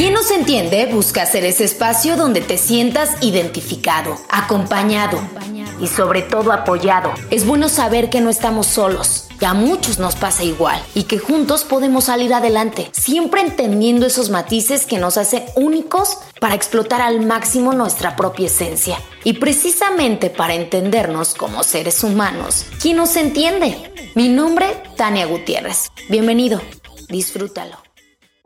Quien nos entiende busca ser ese espacio donde te sientas identificado, acompañado y sobre todo apoyado. Es bueno saber que no estamos solos, que a muchos nos pasa igual y que juntos podemos salir adelante, siempre entendiendo esos matices que nos hacen únicos para explotar al máximo nuestra propia esencia. Y precisamente para entendernos como seres humanos, ¿quién nos entiende? Mi nombre, Tania Gutiérrez. Bienvenido, disfrútalo.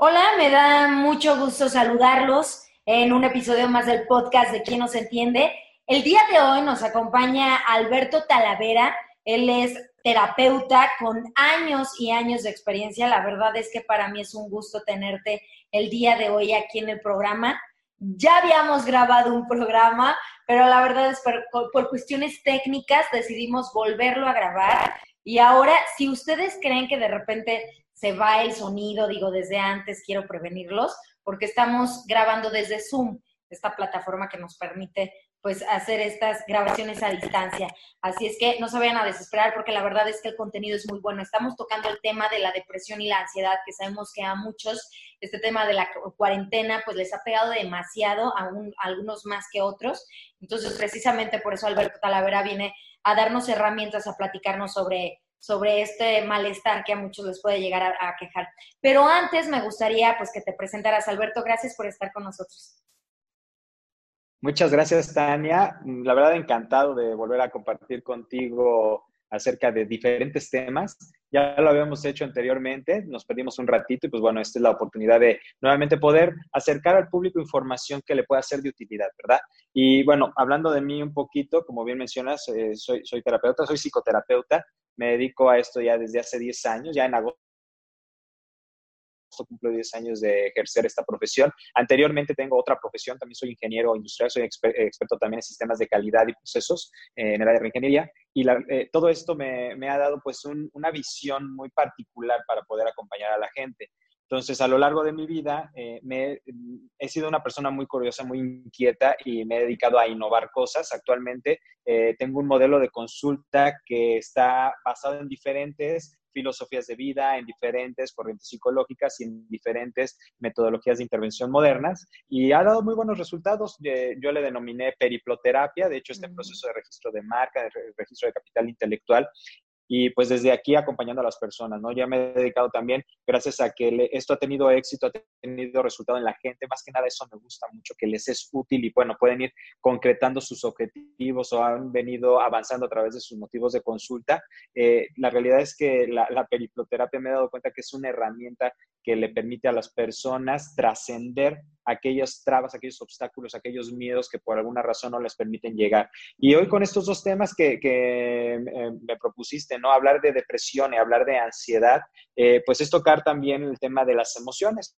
Hola, me da mucho gusto saludarlos en un episodio más del podcast de Quién nos entiende. El día de hoy nos acompaña Alberto Talavera. Él es terapeuta con años y años de experiencia. La verdad es que para mí es un gusto tenerte el día de hoy aquí en el programa. Ya habíamos grabado un programa, pero la verdad es que por, por cuestiones técnicas decidimos volverlo a grabar. Y ahora, si ustedes creen que de repente se va el sonido, digo, desde antes quiero prevenirlos, porque estamos grabando desde Zoom, esta plataforma que nos permite pues hacer estas grabaciones a distancia. Así es que no se vayan a desesperar porque la verdad es que el contenido es muy bueno. Estamos tocando el tema de la depresión y la ansiedad, que sabemos que a muchos este tema de la cuarentena pues les ha pegado demasiado, a, a algunos más que otros. Entonces, precisamente por eso Alberto Talavera viene a darnos herramientas, a platicarnos sobre sobre este malestar que a muchos les puede llegar a, quejar. Pero antes me gustaría pues que te presentaras, Alberto. Gracias por estar con nosotros. Muchas gracias, Tania. La verdad, encantado de volver a compartir contigo acerca de diferentes temas. Ya lo habíamos hecho anteriormente, nos perdimos un ratito y pues bueno, esta es la oportunidad de nuevamente poder acercar al público información que le pueda ser de utilidad, ¿verdad? Y bueno, hablando de mí un poquito, como bien mencionas, eh, soy, soy terapeuta, soy psicoterapeuta, me dedico a esto ya desde hace 10 años, ya en agosto cumplo 10 años de ejercer esta profesión. Anteriormente tengo otra profesión, también soy ingeniero industrial, soy experto también en sistemas de calidad y procesos eh, en el área de ingeniería. Y eh, todo esto me, me, ha dado pues una visión muy particular para poder acompañar a la gente. Entonces, a lo largo de mi vida, eh, me, he sido una persona muy curiosa, muy inquieta y me he dedicado a innovar cosas. Actualmente eh, tengo un modelo de consulta que está basado en diferentes filosofías de vida, en diferentes corrientes psicológicas y en diferentes metodologías de intervención modernas y ha dado muy buenos resultados. Yo le denominé periploterapia, de hecho este mm. proceso de registro de marca, de registro de capital intelectual, y pues desde aquí acompañando a las personas, ¿no? Ya me he dedicado también, gracias a que esto ha tenido éxito, ha tenido resultado en la gente, más que nada eso me gusta mucho, que les es útil y bueno, pueden ir concretando sus objetivos o han venido avanzando a través de sus motivos de consulta. Eh, la realidad es que la, la periploterapia me he dado cuenta que es una herramienta que le permite a las personas trascender aquellas trabas, aquellos obstáculos, aquellos miedos que por alguna razón no les permiten llegar. Y hoy con estos dos temas que, que eh, me propusiste, ¿no? Hablar de depresión y hablar de ansiedad, eh, pues es tocar también el tema de las emociones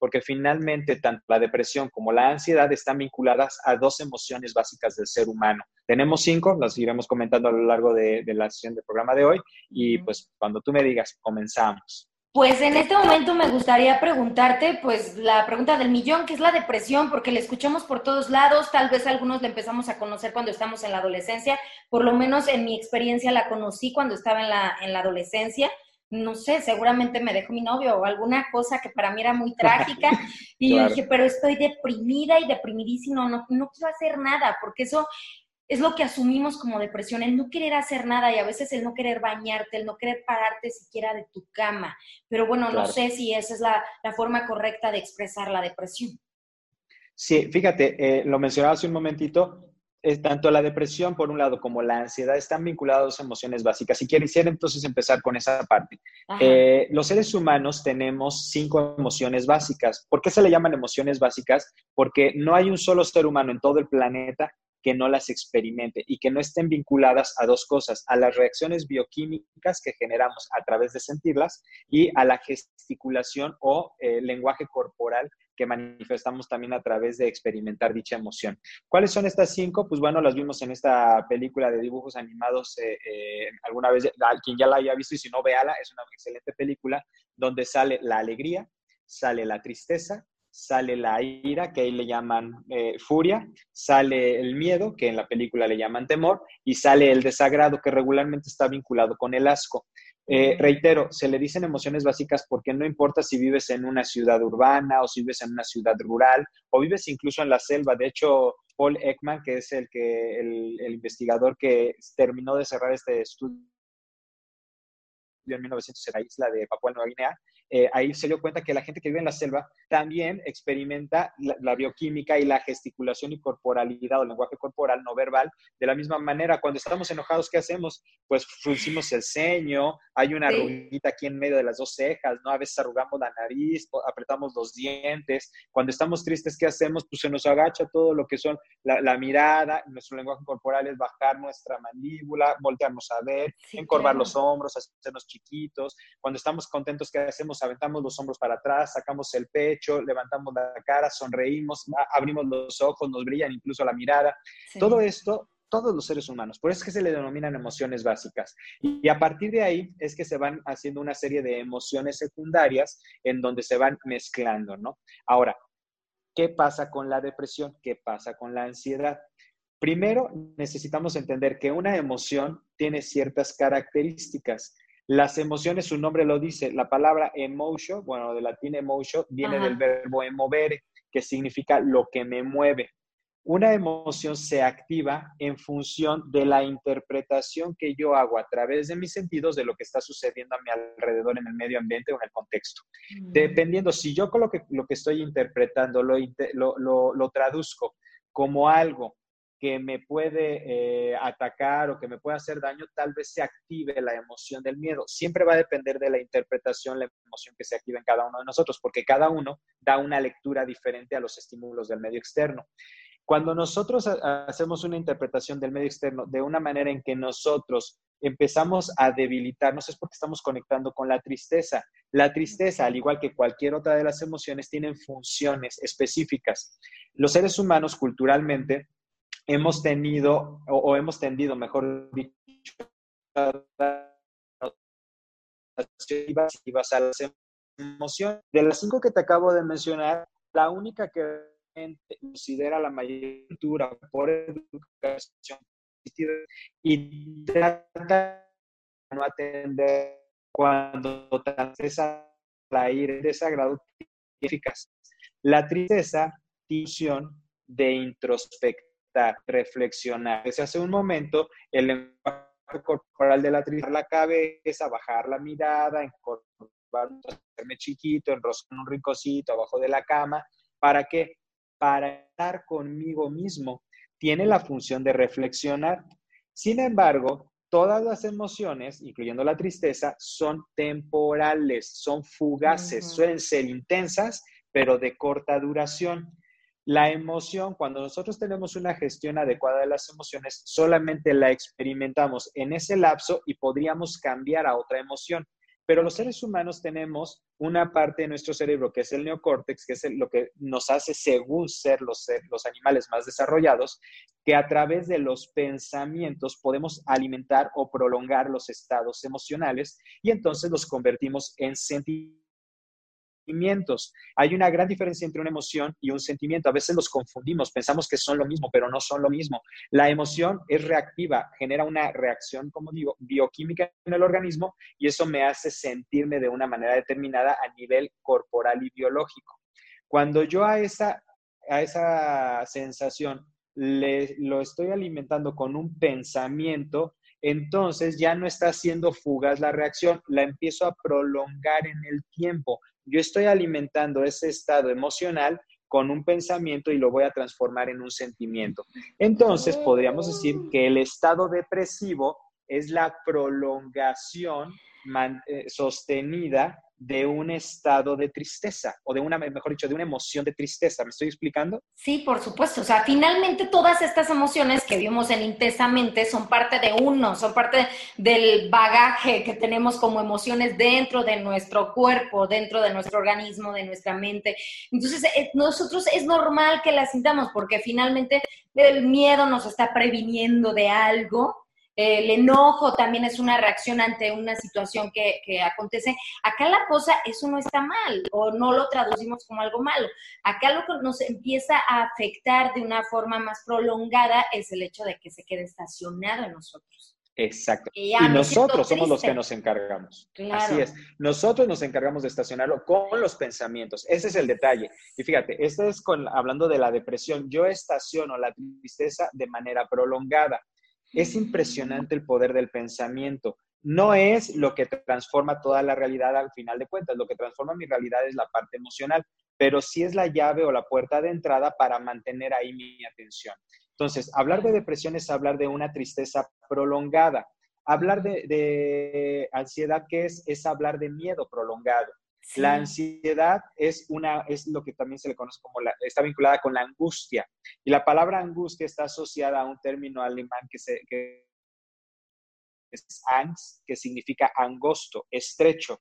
porque finalmente tanto la depresión como la ansiedad están vinculadas a dos emociones básicas del ser humano. Tenemos cinco, las iremos comentando a lo largo de, de la sesión del programa de hoy y pues cuando tú me digas, comenzamos. Pues en este momento me gustaría preguntarte, pues la pregunta del millón, que es la depresión, porque la escuchamos por todos lados, tal vez algunos la empezamos a conocer cuando estamos en la adolescencia, por lo menos en mi experiencia la conocí cuando estaba en la, en la adolescencia, no sé, seguramente me dejó mi novio o alguna cosa que para mí era muy trágica, y dije, pero estoy deprimida y deprimidísima, no, no quiero hacer nada, porque eso es lo que asumimos como depresión, el no querer hacer nada y a veces el no querer bañarte, el no querer pararte siquiera de tu cama. Pero bueno, no sé si esa es la, forma correcta de expresar la depresión. Sí, fíjate, eh, lo mencionaba hace un momentito, es tanto la depresión, por un lado, como la ansiedad están vinculados a emociones básicas. Si quisiera entonces empezar con esa parte. Eh, los seres humanos tenemos cinco emociones básicas. ¿Por qué se le llaman emociones básicas? Porque no hay un solo ser humano en todo el planeta que no las experimente y que no estén vinculadas a dos cosas, a las reacciones bioquímicas que generamos a través de sentirlas y a la gesticulación o eh, lenguaje corporal que manifestamos también a través de experimentar dicha emoción. ¿Cuáles son estas cinco? Pues bueno, las vimos en esta película de dibujos animados eh, eh, alguna vez, quien ya la haya visto y si no, véala, es una excelente película donde sale la alegría, sale la tristeza, sale la ira, que ahí le llaman eh, furia, sale el miedo, que en la película le llaman temor, y sale el desagrado, que regularmente está vinculado con el asco. Eh, reitero, se le dicen emociones básicas porque no importa si vives en una ciudad urbana o si vives en una ciudad rural o vives incluso en la selva. De hecho, Paul Ekman, que es el, que, el investigador que terminó de cerrar este estudio en 1900 en la isla de Papua Nueva Guinea, eh, ahí se dio cuenta que la gente que vive en la selva también experimenta la, bioquímica y la gesticulación y corporalidad o lenguaje corporal no verbal de la misma manera. Cuando estamos enojados, ¿qué hacemos? Pues fruncimos el ceño, hay una arruguita aquí en medio de las dos cejas, ¿no? A veces arrugamos la nariz, apretamos los dientes. Cuando estamos tristes, ¿qué hacemos? Pues se nos agacha todo lo que son la, mirada, nuestro lenguaje corporal es bajar nuestra mandíbula, voltearnos a ver, encorvar los hombros, hacernos chiquitos. Cuando estamos contentos, ¿qué hacemos? Aventamos los hombros para atrás, sacamos el pecho, levantamos la cara, sonreímos, abrimos los ojos, nos brillan incluso la mirada. Todo esto, todos los seres humanos. Por eso es que se le denominan emociones básicas. Y a partir de ahí es que se van haciendo una serie de emociones secundarias en donde se van mezclando, ¿no? Ahora, ¿qué pasa con la depresión? ¿Qué pasa con la ansiedad? Primero, necesitamos entender que una emoción tiene ciertas características. Las emociones, su nombre lo dice, la palabra emotion, bueno, de latín emotion, viene del verbo emovere, que significa lo que me mueve. Una emoción se activa en función de la interpretación que yo hago a través de mis sentidos de lo que está sucediendo a mi alrededor en el medio ambiente o en el contexto. Mm. Dependiendo, si yo con lo que, lo que estoy interpretando lo, lo, lo traduzco como algo que me puede eh, atacar o que me puede hacer daño, tal vez se active la emoción del miedo. Siempre va a depender de la interpretación, la emoción que se active en cada uno de nosotros, porque cada uno da una lectura diferente a los estímulos del medio externo. Cuando nosotros hacemos una interpretación del medio externo de una manera en que nosotros empezamos a debilitarnos es porque estamos conectando con la tristeza. La tristeza, al igual que cualquier otra de las emociones, tienen funciones específicas. Los seres humanos culturalmente hemos tenido o, hemos tendido, mejor dicho, a las emociones. De las cinco que te acabo de mencionar, la única que considera la mayor por educación y trata de no atender cuando tristeza la ira desagrado eficaz. La tristeza, función de introspección reflexionar. Desde hace un momento, el lenguaje corporal de la tristeza, la cabeza, bajar la mirada, encorvar, hacerme chiquito, enroscar un rinconcito abajo de la cama. ¿Para qué? Para estar conmigo mismo. Tiene la función de reflexionar. Sin embargo, todas las emociones, incluyendo la tristeza, son temporales, son fugaces, suelen ser intensas, pero de corta duración. La emoción, cuando nosotros tenemos una gestión adecuada de las emociones, solamente la experimentamos en ese lapso y podríamos cambiar a otra emoción. Pero los seres humanos tenemos una parte de nuestro cerebro que es el neocórtex, que es lo que nos hace, según ser los, los animales más desarrollados, que a través de los pensamientos podemos alimentar o prolongar los estados emocionales y entonces los convertimos en sentimientos sentimientos. Hay una gran diferencia entre una emoción y un sentimiento. A veces los confundimos, pensamos que son lo mismo, pero no son lo mismo. La emoción es reactiva, genera una reacción, como digo, bioquímica en el organismo y eso me hace sentirme de una manera determinada a nivel corporal y biológico. Cuando yo a esa, a esa sensación le, lo estoy alimentando con un pensamiento, entonces ya no está haciendo fugas la reacción, la empiezo a prolongar en el tiempo yo estoy alimentando ese estado emocional con un pensamiento y lo voy a transformar en un sentimiento. Entonces, podríamos decir que el estado depresivo es la prolongación eh, sostenida de un estado de tristeza o de una, mejor dicho, de una emoción de tristeza. ¿Me estoy explicando? Sí, por supuesto. O sea, finalmente todas estas emociones que vimos en intensamente son parte de uno, son parte del bagaje que tenemos como emociones dentro de nuestro cuerpo, dentro de nuestro organismo, de nuestra mente. Entonces, eh, nosotros es normal que las sintamos porque finalmente el miedo nos está previniendo de algo el enojo también es una reacción ante una situación que, acontece. Acá la cosa, eso no está mal o no lo traducimos como algo malo. Acá lo que nos empieza a afectar de una forma más prolongada es el hecho de que se quede estacionado en nosotros. Exacto. Y, nosotros somos los que nos encargamos. Así es. Nosotros nos encargamos de estacionarlo con los pensamientos. Ese es el detalle. Y fíjate, esto es con, hablando de la depresión. Yo estaciono la tristeza de manera prolongada. Es impresionante el poder del pensamiento. No es lo que transforma toda la realidad al final de cuentas. Lo que transforma mi realidad es la parte emocional, pero sí es la llave o la puerta de entrada para mantener ahí mi atención. Entonces, hablar de depresión es hablar de una tristeza prolongada. Hablar de, ansiedad, ¿qué es? Es hablar de miedo prolongado. La ansiedad es, una, es lo que también se le conoce como la, está vinculada con la angustia. Y la palabra angustia está asociada a un término alemán que, que es angst, que significa angosto, estrecho.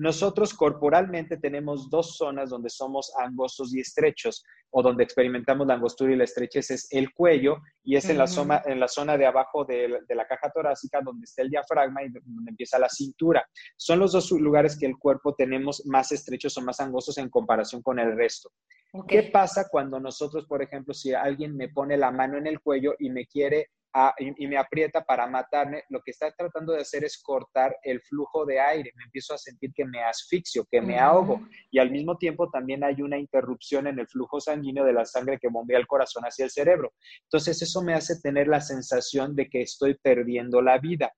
Nosotros corporalmente tenemos dos zonas donde somos angostos y estrechos o donde experimentamos la angostura y la estrechez es el cuello y es en, la zona, en la zona de abajo de, la caja torácica donde está el diafragma y donde empieza la cintura. Son los dos lugares que el cuerpo tenemos más estrechos o más angostos en comparación con el resto. ¿Qué pasa cuando nosotros, por ejemplo, si alguien me pone la mano en el cuello y me quiere y, me aprieta para matarme, lo que está tratando de hacer es cortar el flujo de aire. Me empiezo a sentir que me asfixio, que me ahogo. Y al mismo tiempo también hay una interrupción en el flujo sanguíneo de la sangre que bombea el corazón hacia el cerebro. Entonces eso me hace tener la sensación de que estoy perdiendo la vida.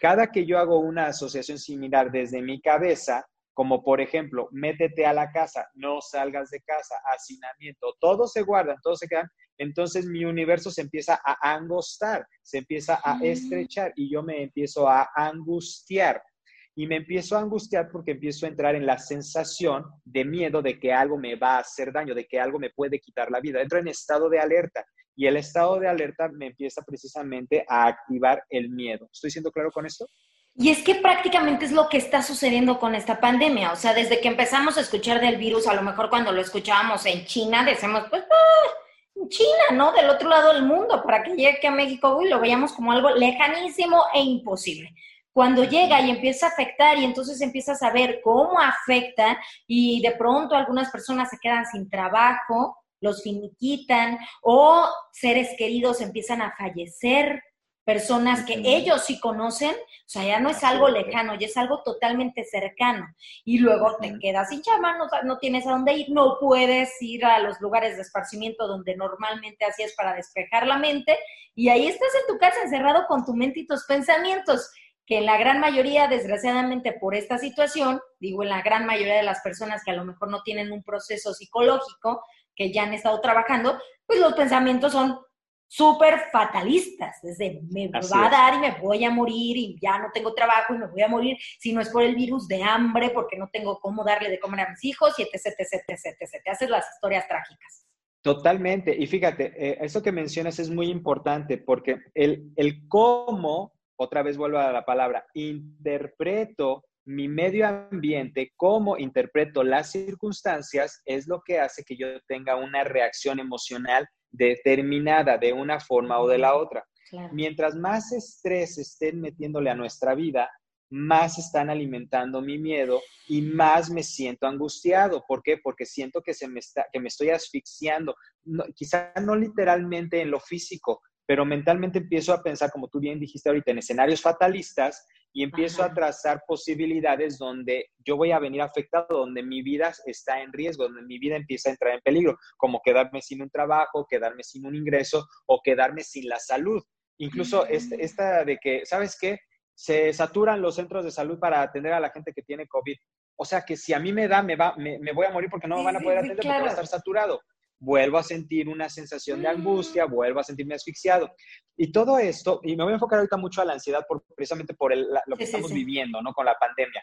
Cada que yo hago una asociación similar desde mi cabeza, como por ejemplo, métete a la casa, no salgas de casa, hacinamiento, todos se guardan, todos se quedan, entonces mi universo se empieza a angostar, se empieza a estrechar y yo me empiezo a angustiar. Y me empiezo a angustiar porque empiezo a entrar en la sensación de miedo de que algo me va a hacer daño, de que algo me puede quitar la vida. Entro en estado de alerta y el estado de alerta me empieza precisamente a activar el miedo. ¿Estoy siendo claro con esto? Y es que prácticamente es lo que está sucediendo con esta pandemia. O sea, desde que empezamos a escuchar del virus, a lo mejor cuando lo escuchábamos en China, decimos, pues, ah, China, ¿no? Del otro lado del mundo, para que llegue a México, uy, lo veíamos como algo lejanísimo e imposible. Cuando llega y empieza a afectar y entonces empiezas a ver cómo afecta y de pronto algunas personas se quedan sin trabajo, los finiquitan o seres queridos empiezan a fallecer personas que ellos sí conocen, o sea, ya no es algo lejano, ya es algo totalmente cercano. Y luego te quedas sin chama, no, no, tienes a dónde ir, no puedes ir a los lugares de esparcimiento donde normalmente hacías para despejar la mente, y ahí estás en tu casa encerrado con tu mente y tus pensamientos, que en la gran mayoría, desgraciadamente por esta situación, digo en la gran mayoría de las personas que a lo mejor no tienen un proceso psicológico, que ya han estado trabajando, pues los pensamientos son súper fatalistas, desde me va a dar y me voy a morir y ya no tengo trabajo y me voy a morir, si no es por el virus de hambre, porque no tengo cómo darle de comer a mis hijos y etc, etc, etc, etc. Te haces las historias trágicas. Totalmente. Y fíjate, eh, eso que mencionas es muy importante porque el, el cómo, otra vez vuelvo a la palabra, interpreto mi medio ambiente, cómo interpreto las circunstancias, es lo que hace que yo tenga una reacción emocional determinada de una forma o de la otra. Mientras más estrés estén metiéndole a nuestra vida, más están alimentando mi miedo y más me siento angustiado. ¿Por qué? Porque siento que, se me, está, que me estoy asfixiando. quizá no literalmente en lo físico, pero mentalmente empiezo a pensar, como tú bien dijiste ahorita, en escenarios fatalistas y empiezo a trazar posibilidades donde yo voy a venir afectado, donde mi vida está en riesgo, donde mi vida empieza a entrar en peligro, como quedarme sin un trabajo, quedarme sin un ingreso o quedarme sin la salud. Incluso este, esta de que, ¿sabes qué? Se saturan los centros de salud para atender a la gente que tiene COVID. O sea que si a mí me da, me, va, me, voy a morir porque no me van a poder atender porque va a estar saturado vuelvo a sentir una sensación de angustia, vuelvo a sentirme asfixiado. Y todo esto, y me voy a enfocar ahorita mucho a la ansiedad por, precisamente por lo que estamos viviendo, ¿no? Con la pandemia.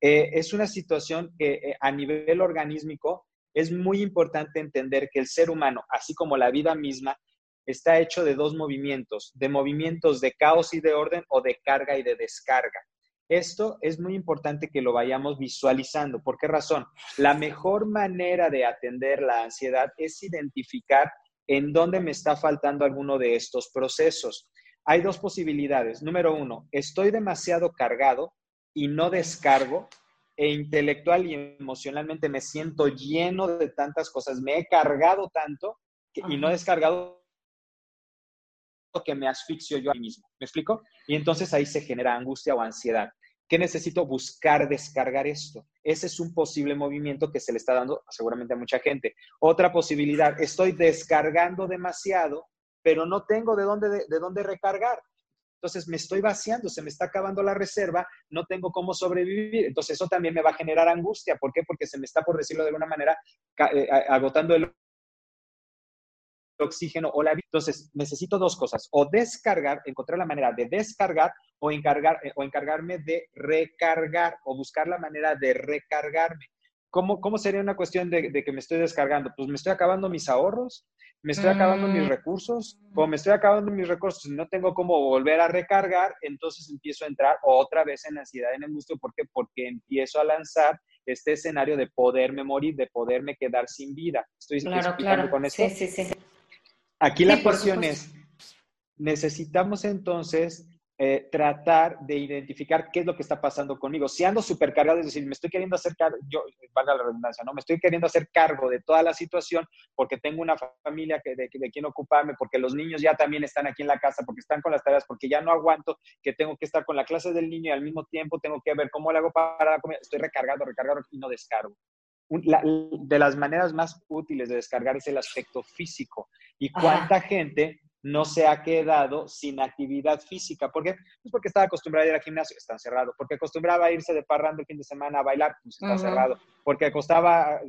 Eh, es una situación que eh, a nivel organísmico es muy importante entender que el ser humano, así como la vida misma, está hecho de dos movimientos, de movimientos de caos y de orden o de carga y de descarga. Esto es muy importante que lo vayamos visualizando. ¿Por qué razón? La mejor manera de atender la ansiedad es identificar en dónde me está faltando alguno de estos procesos. Hay dos posibilidades. Número uno, estoy demasiado cargado y no descargo e intelectual y emocionalmente me siento lleno de tantas cosas. Me he cargado tanto y no he descargado que me asfixio yo a mí mismo. ¿Me explico? Y entonces ahí se genera angustia o ansiedad. ¿Qué necesito? Buscar descargar esto. Ese es un posible movimiento que se le está dando seguramente a mucha gente. Otra posibilidad, estoy descargando demasiado, pero no tengo de dónde, de, dónde recargar. Entonces me estoy vaciando, se me está acabando la reserva, no tengo cómo sobrevivir. Entonces eso también me va a generar angustia. ¿Por qué? Porque se me está, por decirlo de alguna manera, eh, agotando el oxígeno o la vida. Entonces, necesito dos cosas, o descargar, encontrar la manera de descargar o, encargar, eh, o encargarme de recargar o buscar la manera de recargarme. ¿Cómo, cómo sería una cuestión de, que me estoy descargando? Pues me estoy acabando mis ahorros, me estoy acabando mis mm. recursos, como me estoy acabando mis recursos y no tengo cómo volver a recargar, entonces empiezo a entrar otra vez en ansiedad, en angustia. ¿Por qué? Porque empiezo a lanzar este escenario de poderme morir, de poderme quedar sin vida. ¿Estoy claro, claro. con esto? Sí, sí, sí. Aquí la cuestión es, necesitamos entonces eh, tratar de identificar qué es lo que está pasando conmigo. Si ando supercargado, es decir, me estoy queriendo hacer cargo, yo, valga la redundancia, ¿no? Me estoy queriendo hacer cargo de toda la situación porque tengo una familia que, de, de quien ocuparme, porque los niños ya también están aquí en la casa, porque están con las tareas, porque ya no aguanto que tengo que estar con la clase del niño y al mismo tiempo tengo que ver cómo le hago para la Estoy recargado, recargado y no descargo. De las maneras más útiles de descargar es el aspecto físico. ¿Y cuánta gente no se ha quedado sin actividad física? ¿Por qué? Pues porque estaba acostumbrada a ir al gimnasio, está cerrado. Porque acostumbraba a irse de parrando el fin de semana a bailar, pues está cerrado. Porque acostaba,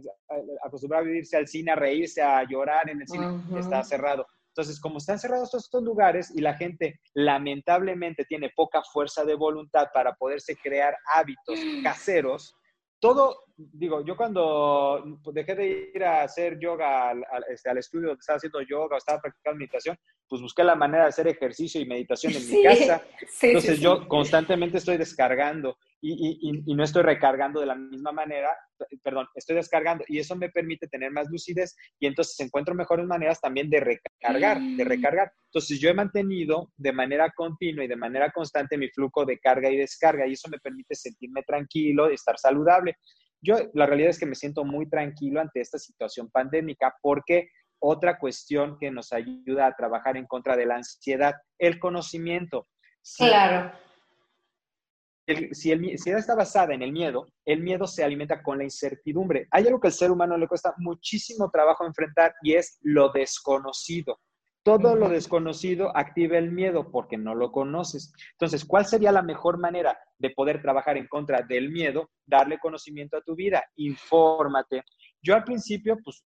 acostumbraba a irse al cine, a reírse, a llorar en el cine, está cerrado. Entonces, como están cerrados todos estos lugares y la gente lamentablemente tiene poca fuerza de voluntad para poderse crear hábitos caseros, todo, digo, yo cuando dejé de ir a hacer yoga al, este, al, estudio donde estaba haciendo yoga o estaba practicando meditación, pues busqué la manera de hacer ejercicio y meditación en mi casa. Entonces yo constantemente estoy descargando y, y, no estoy recargando de la misma manera, perdón, estoy descargando y eso me permite tener más lucidez y entonces encuentro mejores maneras también de recargar, de mm. recargar. Entonces yo he mantenido de manera continua y de manera constante mi flujo de carga y descarga y eso me permite sentirme tranquilo, y estar saludable. Yo la realidad es que me siento muy tranquilo ante esta situación pandémica porque otra cuestión que nos ayuda a trabajar en contra de la ansiedad, el conocimiento. claro si, el, si está basada en el miedo, el miedo se alimenta con la incertidumbre. Hay algo que al ser humano le cuesta muchísimo trabajo enfrentar y es lo desconocido. Todo lo desconocido activa el miedo porque no lo conoces. Entonces, ¿cuál sería la mejor manera de poder trabajar en contra del miedo? Darle conocimiento a tu vida, infórmate. Yo al principio, pues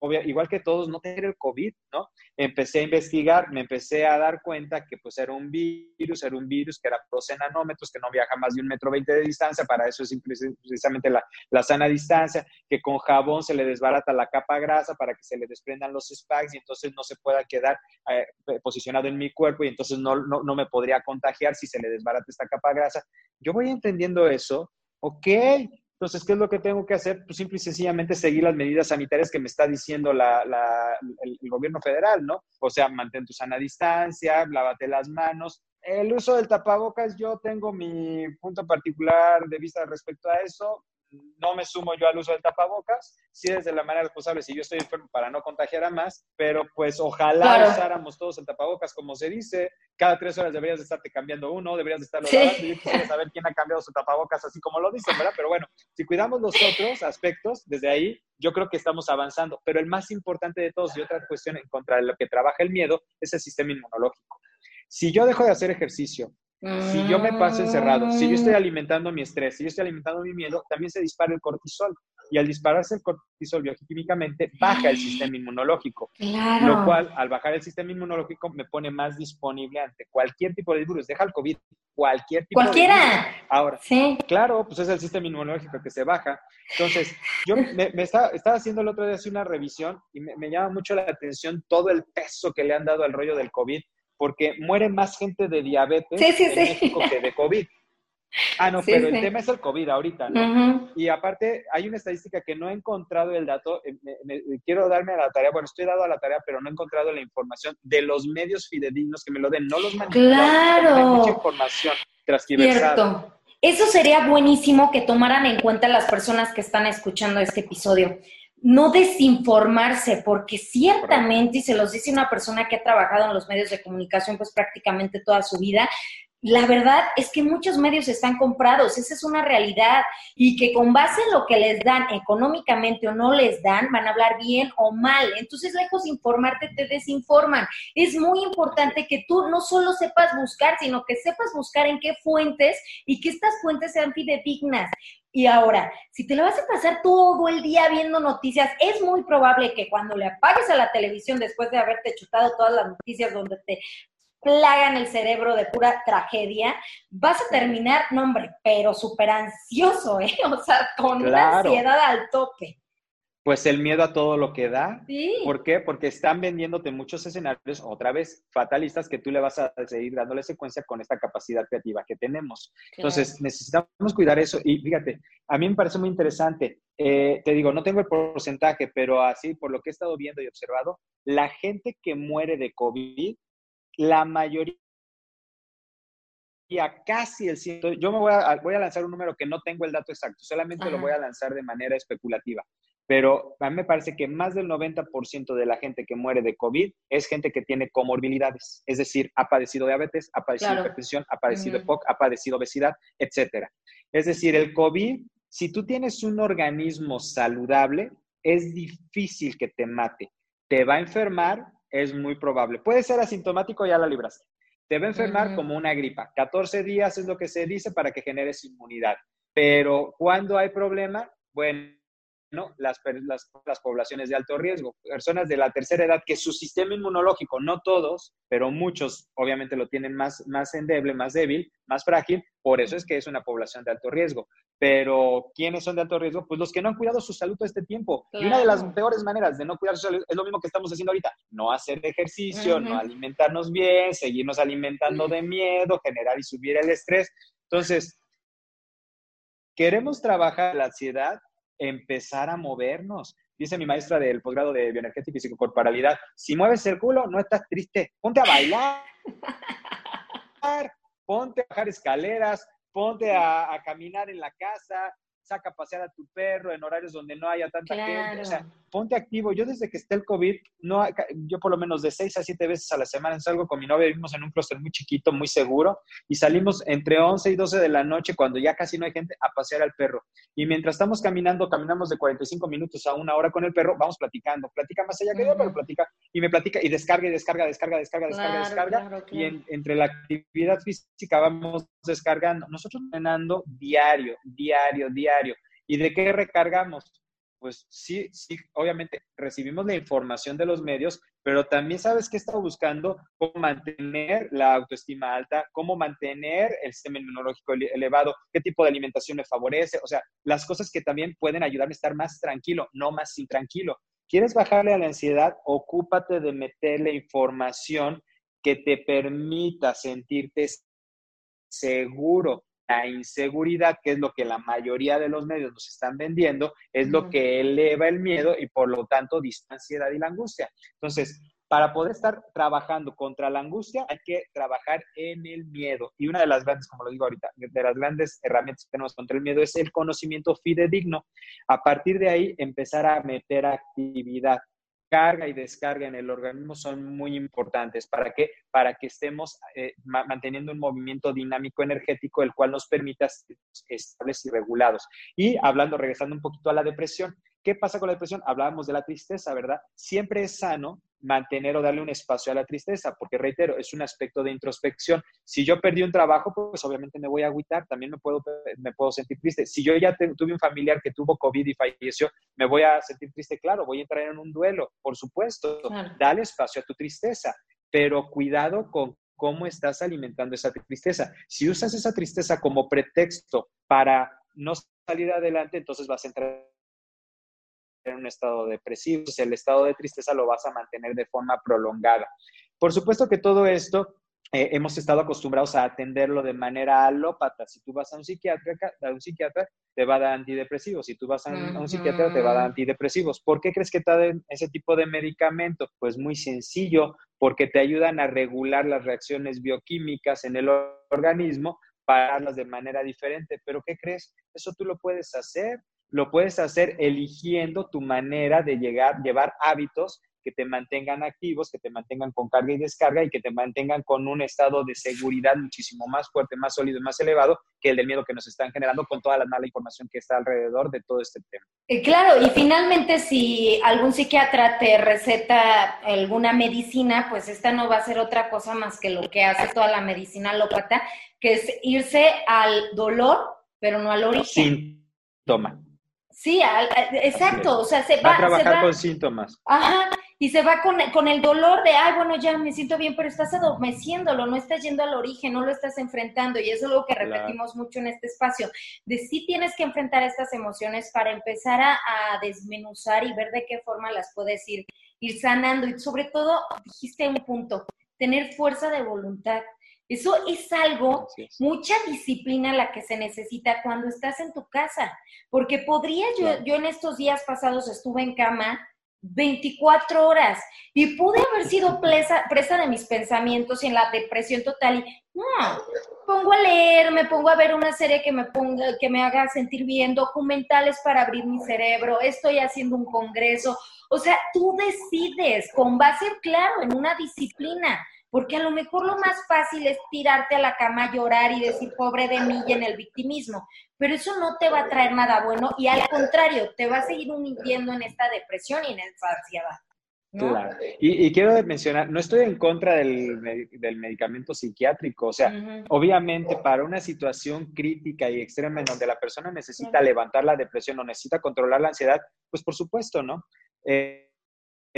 igual que todos, no tener el COVID, ¿no? Empecé a investigar, me empecé a dar cuenta que pues era un virus, era un virus que era 12 nanómetros, que no viaja más de un metro veinte de distancia, para eso es precisamente la, la, sana distancia, que con jabón se le desbarata la capa grasa para que se le desprendan los spikes y entonces no se pueda quedar eh, posicionado en mi cuerpo y entonces no, no, no me podría contagiar si se le desbarata esta capa grasa. Yo voy entendiendo eso, ok, entonces, ¿qué es lo que tengo que hacer? Pues simple y sencillamente seguir las medidas sanitarias que me está diciendo la, el, gobierno federal, ¿no? O sea, mantén tu sana distancia, lávate las manos. El uso del tapabocas, yo tengo mi punto particular de vista respecto a eso no me sumo yo al uso del tapabocas, sí desde la manera responsable, si yo estoy enfermo para no contagiar a más, pero pues ojalá usáramos todos el tapabocas como se dice, cada tres horas deberías de estarte cambiando uno, deberías de estarlo sí. lavando, yo quisiera saber quién ha cambiado su tapabocas así como lo dicen, ¿verdad? Pero bueno, si cuidamos los otros aspectos, desde ahí yo creo que estamos avanzando, pero el más importante de todos y otra cuestión en contra de lo que trabaja el miedo es el sistema inmunológico. Si yo dejo de hacer ejercicio, si yo me paso encerrado, si yo estoy mm. alimentando mi estrés, si yo estoy alimentando mi miedo, también se dispara el cortisol. Y al dispararse el cortisol bioquímicamente, baja el sistema inmunológico. Lo cual, al bajar el sistema inmunológico, me pone más disponible ante cualquier tipo de virus. Deja el COVID, cualquier tipo ¿Cualquiera? de virus. Ahora, sí. claro, pues es el sistema inmunológico que se baja. Entonces, yo me, estaba, haciendo el otro día así una revisión y me, me llama mucho la atención todo el peso que le han dado al rollo del COVID porque muere más gente de diabetes en México que de COVID. Ah, no, pero el tema es el COVID ahorita, ¿no? Y aparte, hay una estadística que no he encontrado el dato, eh, quiero darme a la tarea, bueno, estoy dado a la tarea, pero no he encontrado la información de los medios fidedignos que me lo den, no los Claro. Hay mucha información Eso sería buenísimo que tomaran en cuenta las personas que están escuchando este episodio, no desinformarse, porque ciertamente, y se los dice una persona que ha trabajado en los medios de comunicación pues prácticamente toda su vida, la verdad es que muchos medios están comprados, esa es una realidad, y que con base en lo que les dan económicamente o no les dan, van a hablar bien o mal. Entonces, lejos de informarte, te desinforman. Es muy importante que tú no solo sepas buscar, sino que sepas buscar en qué fuentes y que estas fuentes sean fidedignas. Y ahora, si te lo vas a pasar todo el día viendo noticias, es muy probable que cuando le apagues a la televisión después de haberte chutado todas las noticias donde te plagan el cerebro de pura tragedia, vas a terminar, no hombre, pero súper ansioso, ¿eh? O sea, con una ansiedad al tope. Pues el miedo a todo lo que da. Sí. ¿Por qué? Porque están vendiéndote muchos escenarios, otra vez, fatalistas, que tú le vas a seguir dándole secuencia con esta capacidad creativa que tenemos. Entonces, necesitamos cuidar eso. Y fíjate, a mí me parece muy interesante. Eh, te digo, no tengo el porcentaje, pero así, por lo que he estado viendo y observado, la gente que muere de COVID la mayoría, casi el ciento, yo me voy a, voy a lanzar un número que no tengo el dato exacto, solamente lo voy a lanzar de manera especulativa, pero a mí me parece que más del 90% de la gente que muere de COVID es gente que tiene comorbilidades, es decir, ha padecido diabetes, ha padecido hipertensión, ha padecido EPOC, ha padecido obesidad, etcétera. Es decir, el COVID, si tú tienes un organismo saludable, es difícil que te mate. Te va a enfermar, es muy probable. Puede ser asintomático, ya la libraste. Te va a enfermar como una gripa. 14 días es lo que se dice para que generes inmunidad. Pero cuando hay problema, bueno, las, las, las, poblaciones de alto riesgo, personas de la tercera edad que su sistema inmunológico, no todos, pero muchos obviamente lo tienen más, más endeble, más débil, más frágil, por eso es que es una población de alto riesgo. Pero, ¿quiénes son de alto riesgo? Pues los que no han cuidado su salud todo este tiempo. Y una de las peores maneras de no cuidar su salud es lo mismo que estamos haciendo ahorita. No hacer ejercicio, no alimentarnos bien, seguirnos alimentando de miedo, generar y subir el estrés. Entonces, queremos trabajar la ansiedad, empezar a movernos. Dice mi maestra del posgrado de bioenergética y psicocorporalidad, si mueves el culo, no estás triste, ponte a bailar, ponte a bajar escaleras, ponte a, a caminar en la casa, saca a pasear a tu perro en horarios donde no haya tanta gente. O sea, ponte activo. Yo desde que esté el COVID, no, yo por lo menos de seis a siete veces a la semana salgo con mi novia, vivimos en un clúster muy chiquito, muy seguro, y salimos entre 11 y 12 de la noche, cuando ya casi no hay gente, a pasear al perro. Y mientras estamos caminando, caminamos de 45 minutos a una hora con el perro, vamos platicando. Platica más allá que yo, pero platica, y me platica, y descarga, y descarga, descarga, descarga, descarga, descarga. Y entre la actividad física vamos descargando. Nosotros entrenando diario, diario, diario ¿Y de qué recargamos? Pues sí, sí, obviamente recibimos la información de los medios, pero también sabes que está buscando cómo mantener la autoestima alta, cómo mantener el sistema inmunológico elevado, qué tipo de alimentación me favorece, o sea, las cosas que también pueden ayudarme a estar más tranquilo, no más intranquilo. ¿Quieres bajarle a la ansiedad? Ocúpate de meterle información que te permita sentirte seguro, la inseguridad, que es lo que la mayoría de los medios nos están vendiendo, es lo que eleva el miedo y por lo tanto ansiedad y la angustia. Entonces, para poder estar trabajando contra la angustia, hay que trabajar en el miedo. Y una de las grandes, como lo digo ahorita, de las grandes herramientas que tenemos contra el miedo es el conocimiento fidedigno. A partir de ahí, empezar a meter actividad carga y descarga en el organismo son muy importantes. ¿Para qué? Para que estemos eh, manteniendo un movimiento dinámico energético, el cual nos permita estables y regulados. Y hablando, regresando un poquito a la depresión, ¿qué pasa con la depresión? Hablábamos de la tristeza, ¿verdad? Siempre es sano mantener o darle un espacio a la tristeza, porque reitero, es un aspecto de introspección. Si yo perdí un trabajo, pues obviamente me voy a agüitar, también me puedo, me puedo sentir triste. Si yo ya tuve un familiar que tuvo COVID y falleció, me voy a sentir triste, claro, voy a entrar en un duelo, por supuesto. Dale espacio a tu tristeza, pero cuidado con cómo estás alimentando esa tristeza. Si usas esa tristeza como pretexto para no salir adelante, entonces vas a entrar en un estado depresivo, el estado de tristeza lo vas a mantener de forma prolongada. Por supuesto que todo esto eh, hemos estado acostumbrados a atenderlo de manera alópata. Si tú vas a un psiquiatra, a un psiquiatra te va a dar antidepresivos. Si tú vas a un, psiquiatra, te va a dar antidepresivos. ¿Por qué crees que te dan ese tipo de medicamento? Pues muy sencillo, porque te ayudan a regular las reacciones bioquímicas en el organismo para darlas de manera diferente. Pero ¿qué crees? Eso tú lo puedes hacer lo puedes hacer eligiendo tu manera de llegar, llevar hábitos que te mantengan activos, que te mantengan con carga y descarga y que te mantengan con un estado de seguridad muchísimo más fuerte, más sólido y más elevado que el del miedo que nos están generando con toda la mala información que está alrededor de todo este tema. Eh, claro, y finalmente si algún psiquiatra te receta alguna medicina, pues esta no va a ser otra cosa más que lo que hace toda la medicina alópata, que es irse al dolor, pero no al origen. Síntoma. Sí, exacto, o sea, se va, a trabajar con síntomas. Ajá, y se va con, con, el dolor de, ay, bueno, ya me siento bien, pero estás adormeciéndolo, no estás yendo al origen, no lo estás enfrentando, y eso es lo que repetimos mucho en este espacio, de sí tienes que enfrentar estas emociones para empezar a, desmenuzar y ver de qué forma las puedes ir, ir sanando, y sobre todo, dijiste un punto, tener fuerza de voluntad. Eso es algo, mucha disciplina la que se necesita cuando estás en tu casa, porque podría, yo, yo en estos días pasados estuve en cama 24 horas y pude haber sido presa, presa de mis pensamientos y en la depresión total y no, pongo a leer, me pongo a ver una serie que me ponga, que me haga sentir bien, documentales para abrir mi cerebro, estoy haciendo un congreso, o sea, tú decides con base claro en una disciplina porque a lo mejor lo más fácil es tirarte a la cama llorar y decir pobre de mí y en el victimismo, pero eso no te va a traer nada bueno y al contrario, te va a seguir hundiendo en esta depresión y en esa ansiedad. Claro. Y, quiero mencionar, no estoy en contra del, del medicamento psiquiátrico, o sea, obviamente para una situación crítica y extrema en donde la persona necesita levantar la depresión o necesita controlar la ansiedad, pues por supuesto, ¿no? Eh,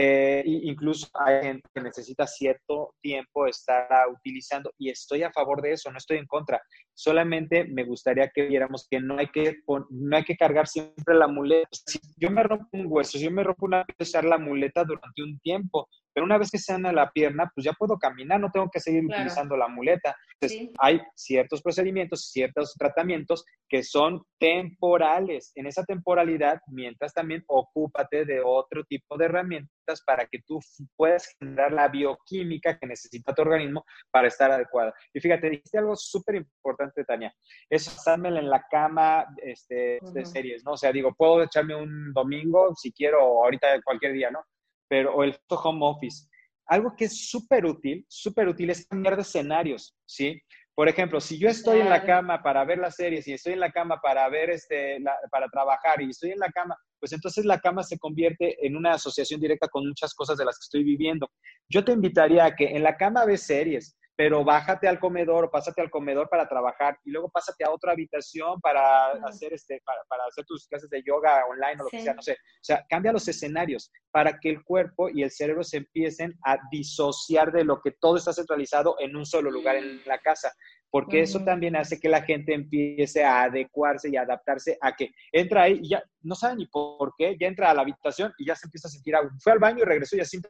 eh, incluso hay gente que necesita cierto tiempo estar utilizando y estoy a favor de eso, no estoy en contra. Solamente me gustaría que viéramos que no hay que, no hay que cargar siempre la muleta. Si yo me rompo un hueso, si yo me rompo una usar la muleta durante un tiempo, pero una vez que se sana la pierna, pues ya puedo caminar, no tengo que seguir utilizando la muleta. Entonces, hay ciertos procedimientos, ciertos tratamientos que son temporales. En esa temporalidad, mientras también ocúpate de otro tipo de herramientas para que tú puedas generar la bioquímica que necesita tu organismo para estar adecuado. Y fíjate, dijiste algo súper importante, Tania. Es pasármela en la cama este, de series, ¿no? O sea, digo, puedo echarme un domingo si quiero, ahorita cualquier día, ¿no? Pero, o el home office. Algo que es súper útil, súper útil es cambiar de escenarios, ¿sí? Por ejemplo, si yo estoy en la cama para ver las series y estoy en la cama para ver este, para trabajar y estoy en la cama, pues entonces la cama se convierte en una asociación directa con muchas cosas de las que estoy viviendo. Yo te invitaría a que en la cama ves series, pero bájate al comedor o pásate al comedor para trabajar y luego pásate a otra habitación para hacer este para, hacer tus clases de yoga online o lo que sea, no sé. O sea, cambia los escenarios para que el cuerpo y el cerebro se empiecen a disociar de lo que todo está centralizado en un solo lugar en la casa, porque eso también hace que la gente empiece a adecuarse y adaptarse a que entra ahí y ya no sabe ni por qué, ya entra a la habitación y ya se empieza a sentir agua. Fue al baño y regresó y así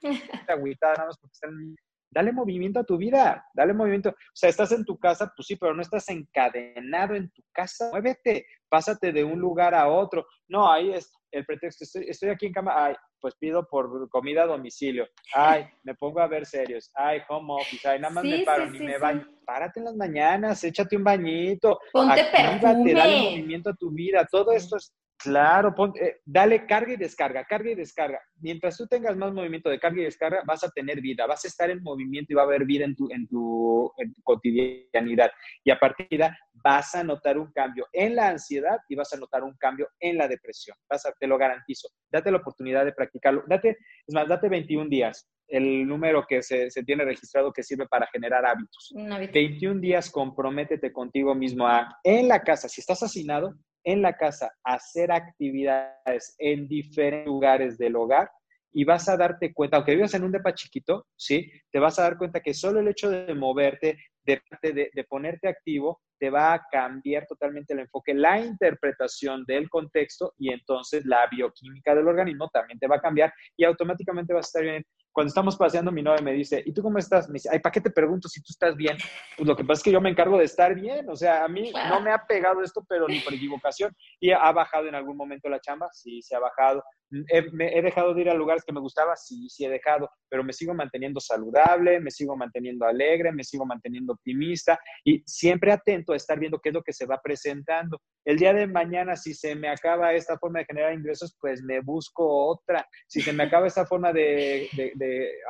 agüitada nada más porque están dale movimiento a tu vida, dale movimiento. O sea, estás en tu casa, pues sí, pero no estás encadenado en tu casa. Muévete, pásate de un lugar a otro. No, ahí es el pretexto. Estoy, aquí en cama, ay, pues pido por comida a domicilio. Ay, me pongo a ver serios. Ay, home office. Ay, nada más me paro ni me baño. Párate en las mañanas, échate un bañito. Ponte perfume. dale movimiento a tu vida. Todo esto es Claro, eh, dale carga y descarga, carga y descarga. Mientras tú tengas más movimiento de carga y descarga, vas a tener vida, vas a estar en movimiento y va a haber vida en tu, en tu, en tu cotidianidad. Y a partir de ahí vas a notar un cambio en la ansiedad y vas a notar un cambio en la depresión. Vas a, te lo garantizo. Date la oportunidad de practicarlo. Date, es más, date 21 días el número que se, se, tiene registrado que sirve para generar hábitos. 21 días comprométete contigo mismo a, en la casa, si estás hacinado, en la casa hacer actividades en diferentes lugares del hogar y vas a darte cuenta, aunque vivas en un depa chiquito, ¿sí? Te vas a dar cuenta que solo el hecho de moverte, de, de, ponerte activo, te va a cambiar totalmente el enfoque, la interpretación del contexto y entonces la bioquímica del organismo también te va a cambiar y automáticamente vas a estar bien cuando estamos paseando, mi novia me dice, ¿y tú cómo estás? Me dice, ay, ¿para qué te pregunto si tú estás bien? Pues lo que pasa es que yo me encargo de estar bien. O sea, a mí no me ha pegado esto, pero ni por equivocación. ¿Y ha bajado en algún momento la chamba? Sí, se ha bajado. ¿He, he dejado de ir a lugares que me gustaba? Sí, sí he dejado. Pero me sigo manteniendo saludable, me sigo manteniendo alegre, me sigo manteniendo optimista y siempre atento a estar viendo qué es lo que se va presentando. El día de mañana, si se me acaba esta forma de generar ingresos, pues me busco otra. Si se me acaba esta forma de,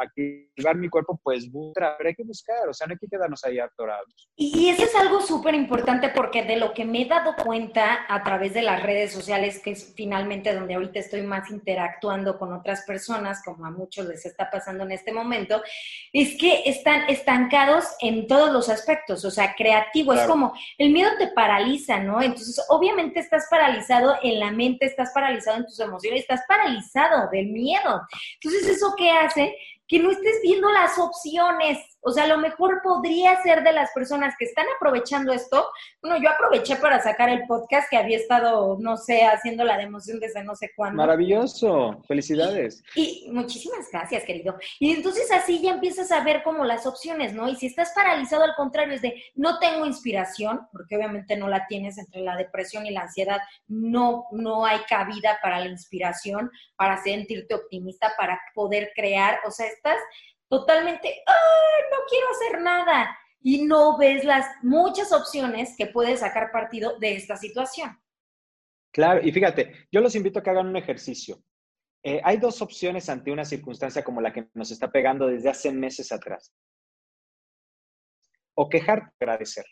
activar mi cuerpo, pues otra. Pero hay que buscar, o sea, no hay que quedarnos ahí atorados. Y eso es algo súper importante porque de lo que me he dado cuenta a través de las redes sociales, que es finalmente donde ahorita estoy más interactuando con otras personas, como a muchos les está pasando en este momento, es que están estancados en todos los aspectos, o sea, creativo. Es como el miedo te paraliza, ¿no? Entonces, obviamente estás paralizado en la mente, estás paralizado en tus emociones, estás paralizado del miedo. Entonces, ¿eso qué hace? Que no estés viendo las opciones o sea, a lo mejor podría ser de las personas que están aprovechando esto. Bueno, yo aproveché para sacar el podcast que había estado, no sé, haciendo la democión desde no sé cuándo. Maravilloso, felicidades. Y, muchísimas gracias, querido. Y entonces así ya empiezas a ver como las opciones, ¿no? Y si estás paralizado, al contrario, es de no tengo inspiración, porque obviamente no la tienes entre la depresión y la ansiedad, no, no hay cabida para la inspiración, para sentirte optimista, para poder crear. O sea, estás totalmente, ¡ay, no quiero hacer nada! Y no ves las muchas opciones que puedes sacar partido de esta situación. Claro, y fíjate, yo los invito a que hagan un ejercicio. Eh, hay dos opciones ante una circunstancia como la que nos está pegando desde hace meses atrás. O quejar, agradecer.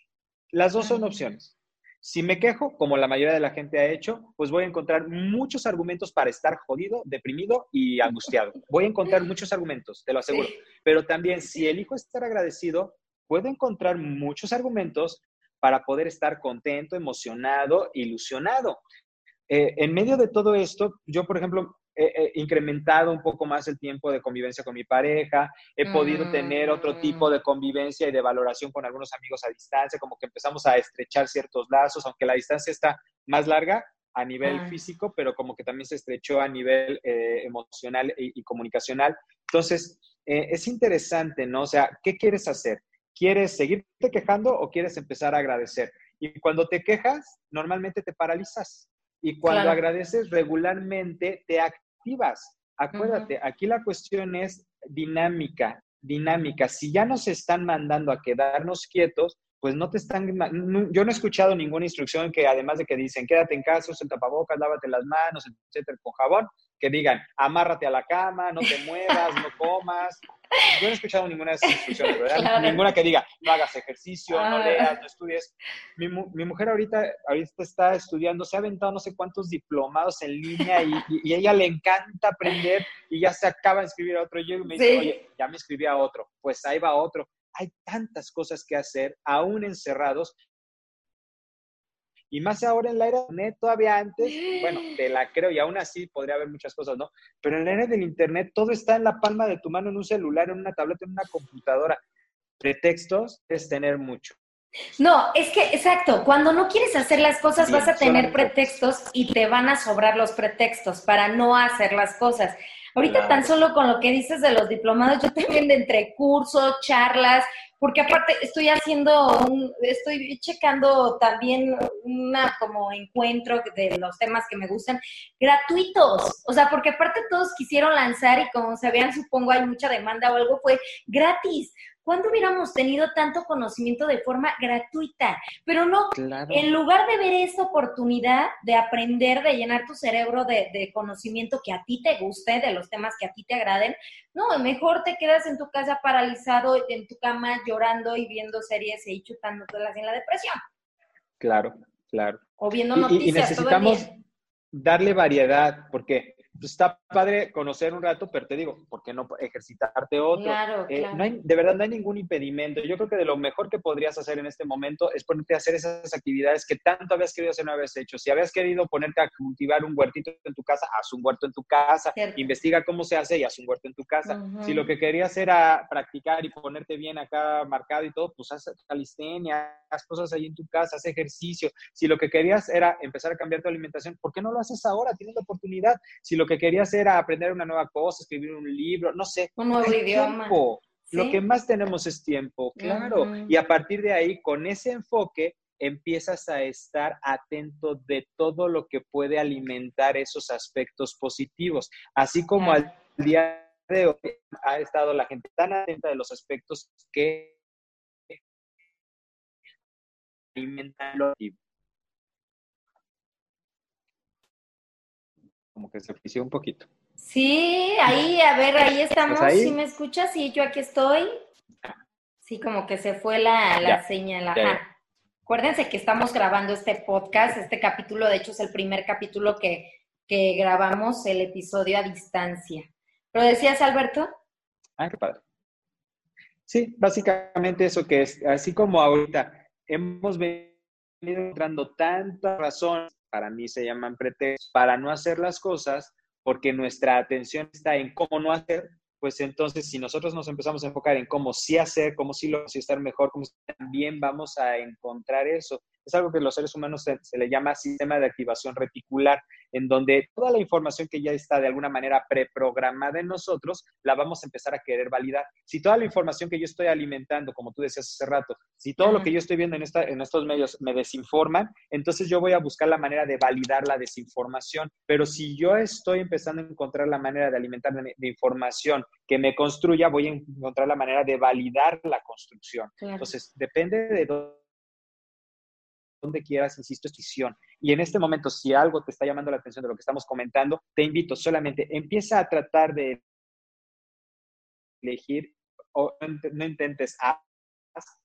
Las dos son opciones. Si me quejo, como la mayoría de la gente ha hecho, pues voy a encontrar muchos argumentos para estar jodido, deprimido y angustiado. Voy a encontrar muchos argumentos, te lo aseguro. Pero también, si elijo estar agradecido, puedo encontrar muchos argumentos para poder estar contento, emocionado, ilusionado. Eh, en medio de todo esto, yo, por ejemplo, he, incrementado un poco más el tiempo de convivencia con mi pareja, he podido tener otro tipo mm. de convivencia y de valoración con algunos amigos a distancia, como que empezamos a estrechar ciertos lazos, aunque la distancia está más larga a nivel ah. físico, pero como que también se estrechó a nivel eh, emocional y, comunicacional. Entonces, eh, es interesante, ¿no? O sea, ¿qué quieres hacer? ¿Quieres seguirte quejando o quieres empezar a agradecer? Y cuando te quejas, normalmente te paralizas. Y cuando agradeces regularmente, te activas. Acuérdate, aquí la cuestión es dinámica, dinámica. Si ya nos están mandando a quedarnos quietos, pues no te están, yo no he escuchado ninguna instrucción que además de que dicen, quédate en casa, usa el tapabocas, lávate las manos, etcétera, con jabón, que digan, amárrate a la cama, no te muevas, no comas. Yo no he escuchado ninguna de esas instrucciones, ¿verdad? Ninguna que diga, no hagas ejercicio, no ah. leas, no estudies. Mi, mi, mujer ahorita, ahorita está estudiando, se ha aventado no sé cuántos diplomados en línea y, y, ella le encanta aprender y ya se acaba de inscribir a otro. Y me dice, oye, ya me inscribí a otro, pues ahí va otro hay tantas cosas que hacer, aún encerrados. Y más ahora en la era de Internet, todavía antes, bueno, te la creo y aún así podría haber muchas cosas, ¿no? Pero en la era del Internet todo está en la palma de tu mano, en un celular, en una tableta, en una computadora. Pretextos es tener mucho. No, es que, exacto, cuando no quieres hacer las cosas vas a tener pretextos y te van a sobrar los pretextos para no hacer las cosas. Ahorita tan solo con lo que dices de los diplomados, yo también de entre cursos, charlas, porque aparte estoy haciendo, un, estoy checando también una como encuentro de los temas que me gustan, gratuitos, o sea, porque aparte todos quisieron lanzar y como se vean, supongo hay mucha demanda o algo, fue gratis. ¿Cuándo hubiéramos tenido tanto conocimiento de forma gratuita? Pero no, en lugar de ver esta oportunidad de aprender, de llenar tu cerebro de, conocimiento que a ti te guste, de los temas que a ti te agraden, no, mejor te quedas en tu casa paralizado, en tu cama llorando y viendo series y chutando todas en la depresión. Claro, claro. O viendo noticias. Y, necesitamos darle variedad, porque pues está padre conocer un rato, pero te digo, ¿por qué no ejercitarte otro? Claro, eh, No hay, de verdad no hay ningún impedimento. Yo creo que de lo mejor que podrías hacer en este momento es ponerte a hacer esas actividades que tanto habías querido hacer no habías hecho. Si habías querido ponerte a cultivar un huertito en tu casa, haz un huerto en tu casa, investiga cómo se hace y haz un huerto en tu casa. Si lo que querías era practicar y ponerte bien acá marcado y todo, pues haz calistenia, haz cosas ahí en tu casa, haz ejercicio. Si lo que querías era empezar a cambiar tu alimentación, ¿por qué no lo haces ahora? Tienes la oportunidad. Si lo que querías era aprender una nueva cosa, escribir un libro, no sé. Un nuevo idioma. Lo que más tenemos es tiempo, claro. Y a partir de ahí, con ese enfoque, empiezas a estar atento de todo lo que puede alimentar esos aspectos positivos. Así como al día de hoy ha estado la gente tan atenta de los aspectos que alimentarlo y como que se ofició un poquito. Sí, ahí, a ver, ahí estamos. ¿Sí me escuchas? Sí, yo aquí estoy. Sí, como que se fue la, la señal. Acuérdense que estamos grabando este podcast, este capítulo, de hecho, es el primer capítulo que, que grabamos, el episodio a distancia. ¿Lo decías, Alberto? Ah, qué padre. Sí, básicamente eso que es, así como ahorita hemos venido encontrando tantas razones, para mí se llaman pretextos, para no hacer las cosas, porque nuestra atención está en cómo no hacer, pues entonces si nosotros nos empezamos a enfocar en cómo sí hacer, cómo sí lo sí estar mejor, también vamos a encontrar eso. Es algo que los seres humanos se, le llama sistema de activación reticular, en donde toda la información que ya está de alguna manera preprogramada en nosotros, la vamos a empezar a querer validar. Si toda la información que yo estoy alimentando, como tú decías hace rato, si todo lo que yo estoy viendo en, esta, en estos medios me desinforman, entonces yo voy a buscar la manera de validar la desinformación. Pero si yo estoy empezando a encontrar la manera de alimentar de, información que me construya, voy a encontrar la manera de validar la construcción. Entonces, depende de dónde donde quieras, insisto, es decisión. Y en este momento, si algo te está llamando la atención de lo que estamos comentando, te invito solamente, empieza a tratar de elegir, o no intentes, haz,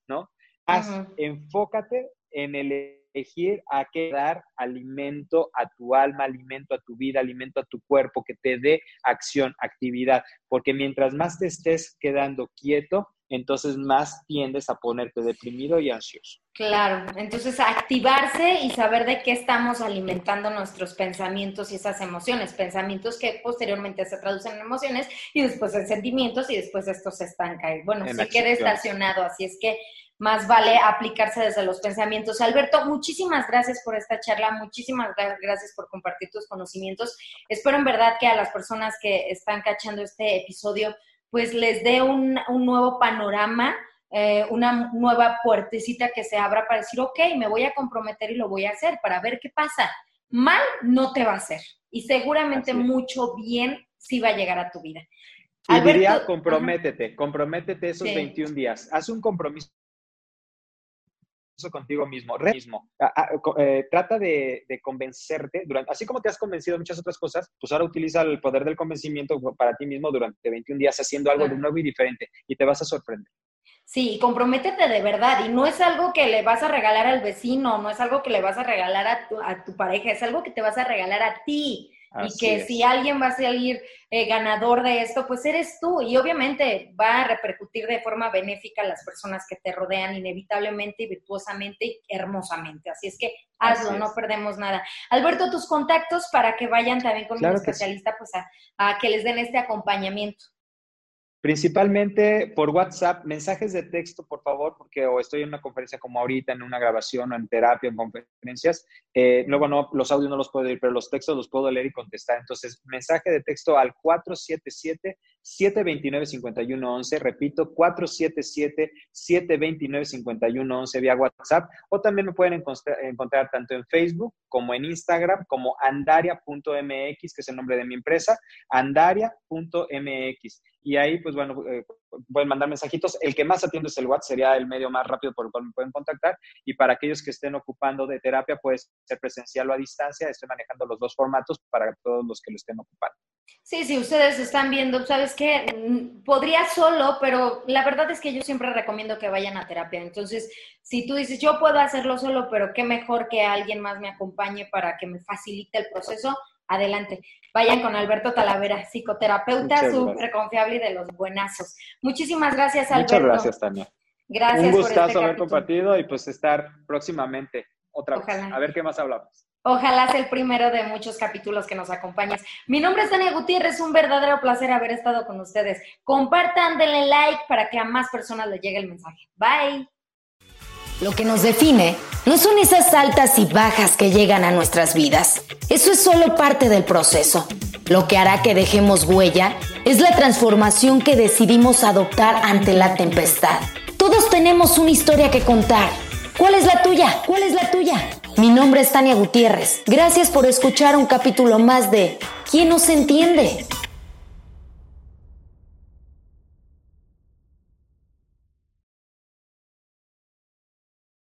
¿no? Haz, enfócate en elegir a qué dar alimento a tu alma, alimento a tu vida, alimento a tu cuerpo, que te dé acción, actividad, porque mientras más te estés quedando quieto, entonces más tiendes a ponerte deprimido y ansioso. Claro, entonces activarse y saber de qué estamos alimentando nuestros pensamientos y esas emociones, pensamientos que posteriormente se traducen en emociones y después en sentimientos y después esto se estanca. bueno, se queda estacionado, así es que más vale aplicarse desde los pensamientos. Alberto, muchísimas gracias por esta charla, muchísimas gracias por compartir tus conocimientos. Espero en verdad que a las personas que están cachando este episodio pues les dé un, nuevo panorama, eh, una nueva puertecita que se abra para decir, ok, me voy a comprometer y lo voy a hacer para ver qué pasa. Mal no te va a hacer y seguramente mucho bien sí va a llegar a tu vida. Y diría, comprométete, comprométete esos 21 días. Haz un compromiso contigo mismo, mismo. Eh, trata de, convencerte, durante, así como te has convencido de muchas otras cosas, pues ahora utiliza el poder del convencimiento para ti mismo durante 21 días haciendo algo de nuevo y diferente y te vas a sorprender. Sí, comprométete de verdad y no es algo que le vas a regalar al vecino, no es algo que le vas a regalar a tu, a tu pareja, es algo que te vas a regalar a ti y que si alguien va a salir eh, ganador de esto, pues eres tú. Y obviamente va a repercutir de forma benéfica a las personas que te rodean inevitablemente, virtuosamente y hermosamente. Así es que hazlo, no perdemos nada. Alberto, tus contactos para que vayan también con un especialista, pues a que les den este acompañamiento. Principalmente por WhatsApp, mensajes de texto, por favor, porque o estoy en una conferencia como ahorita, en una grabación o en terapia, en conferencias. Eh, luego no, los audios no los puedo leer, pero los textos los puedo leer y contestar. Entonces, mensaje de texto al 477-729-5111. Repito, 477-729-5111 vía WhatsApp. O también me pueden encontrar tanto en Facebook como en Instagram, como andaria.mx, que es el nombre de mi empresa, andaria.mx y ahí, pues bueno, eh, pueden mandar mensajitos. El que más atiende es el WhatsApp, sería el medio más rápido por el cual me pueden contactar. Y para aquellos que estén ocupando de terapia, puede ser presencial o a distancia. Estoy manejando los dos formatos para todos los que lo estén ocupando. Sí, sí, ustedes están viendo, sabes que podría solo, pero la verdad es que yo siempre recomiendo que vayan a terapia. Entonces, si tú dices, yo puedo hacerlo solo, pero qué mejor que alguien más me acompañe para que me facilite el proceso, adelante. Vayan con Alberto Talavera, psicoterapeuta súper confiable y de los buenazos. Muchísimas gracias, Alberto. Muchas gracias, Tania. Gracias. Un gustazo este haber compartido y pues estar próximamente otra vez. A ver qué más hablamos. Ojalá sea el primero de muchos capítulos que nos acompañes. Mi nombre es Tania Gutiérrez, un verdadero placer haber estado con ustedes. Compartan, denle like para que a más personas les llegue el mensaje. Bye. Lo que nos define no son esas altas y bajas que llegan a nuestras vidas. Eso es solo parte del proceso. Lo que hará que dejemos huella es la transformación que decidimos adoptar ante la tempestad. Todos tenemos una historia que contar. ¿Cuál es la tuya? ¿Cuál es la tuya? Mi nombre es Tania Gutiérrez. Gracias por escuchar un capítulo más de ¿Quién nos entiende?